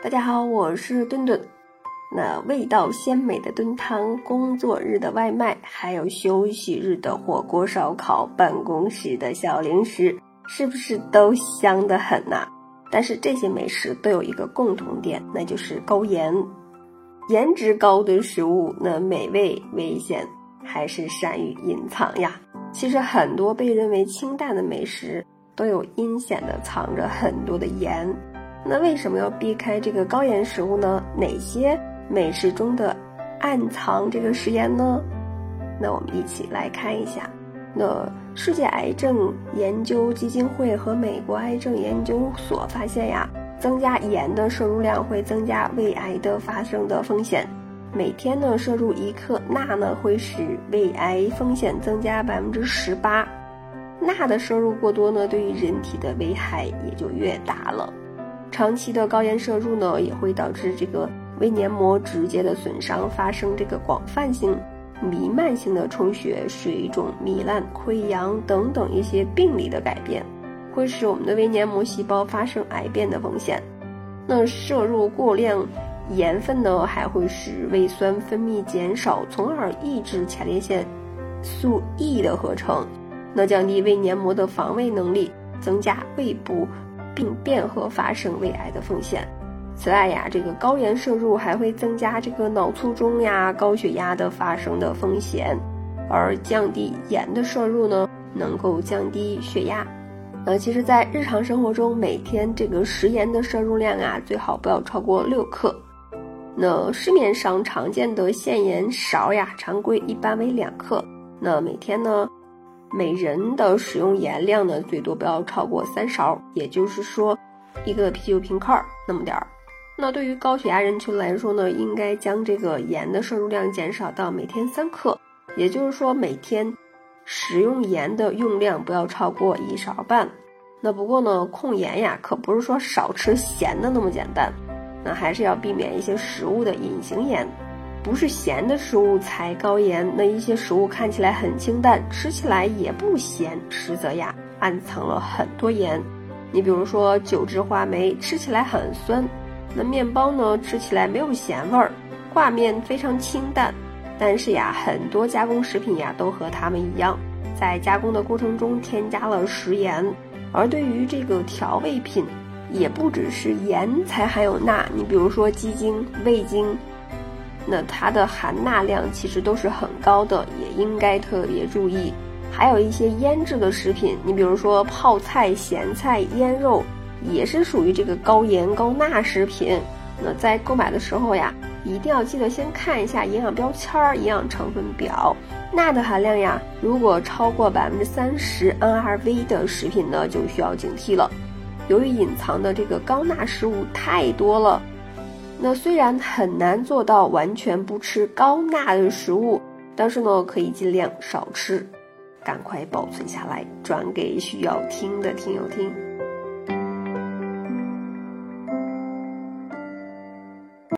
大家好，我是墩墩。那味道鲜美的炖汤，工作日的外卖，还有休息日的火锅烧烤，办公室的小零食，是不是都香得很呐？但是这些美食都有一个共同点，那就是高盐。颜值高的食物，那美味危险还是善于隐藏呀。其实很多被认为清淡的美食，都有阴险的藏着很多的盐。那为什么要避开这个高盐食物呢？哪些美食中的暗藏这个食盐呢？那我们一起来看一下。那世界癌症研究基金会和美国癌症研究所发现呀，增加盐的摄入量会增加胃癌的发生的风险。每天呢摄入一克钠呢，会使胃癌风险增加百分之十八。钠的摄入过多呢，对于人体的危害也就越大了。长期的高盐摄入呢，也会导致这个胃黏膜直接的损伤，发生这个广泛性、弥漫性的充血、水肿、糜烂、溃疡等等一些病理的改变，会使我们的胃黏膜细胞发生癌变的风险。那摄入过量盐分呢，还会使胃酸分泌减少，从而抑制前列腺素 E 的合成，那降低胃黏膜的防卫能力，增加胃部。病变和发生胃癌的风险。此外呀，这个高盐摄入还会增加这个脑卒中呀、高血压的发生的风险。而降低盐的摄入呢，能够降低血压。那其实，在日常生活中，每天这个食盐的摄入量啊，最好不要超过六克。那市面上常见的限盐勺呀，常规一般为两克。那每天呢？每人的使用盐量呢，最多不要超过三勺，也就是说，一个啤酒瓶盖那么点儿。那对于高血压人群来说呢，应该将这个盐的摄入量减少到每天三克，也就是说，每天食用盐的用量不要超过一勺半。那不过呢，控盐呀，可不是说少吃咸的那么简单，那还是要避免一些食物的隐形盐。不是咸的食物才高盐，那一些食物看起来很清淡，吃起来也不咸，实则呀暗藏了很多盐。你比如说九制话梅，吃起来很酸；那面包呢，吃起来没有咸味儿；挂面非常清淡，但是呀，很多加工食品呀都和它们一样，在加工的过程中添加了食盐。而对于这个调味品，也不只是盐才含有钠，你比如说鸡精、味精。那它的含钠量其实都是很高的，也应该特别注意。还有一些腌制的食品，你比如说泡菜、咸菜、腌肉，也是属于这个高盐高钠食品。那在购买的时候呀，一定要记得先看一下营养标签儿、营养成分表。钠的含量呀，如果超过百分之三十 NRV 的食品呢，就需要警惕了。由于隐藏的这个高钠食物太多了。那虽然很难做到完全不吃高钠的食物，但是呢，可以尽量少吃，赶快保存下来，转给需要听的听友听。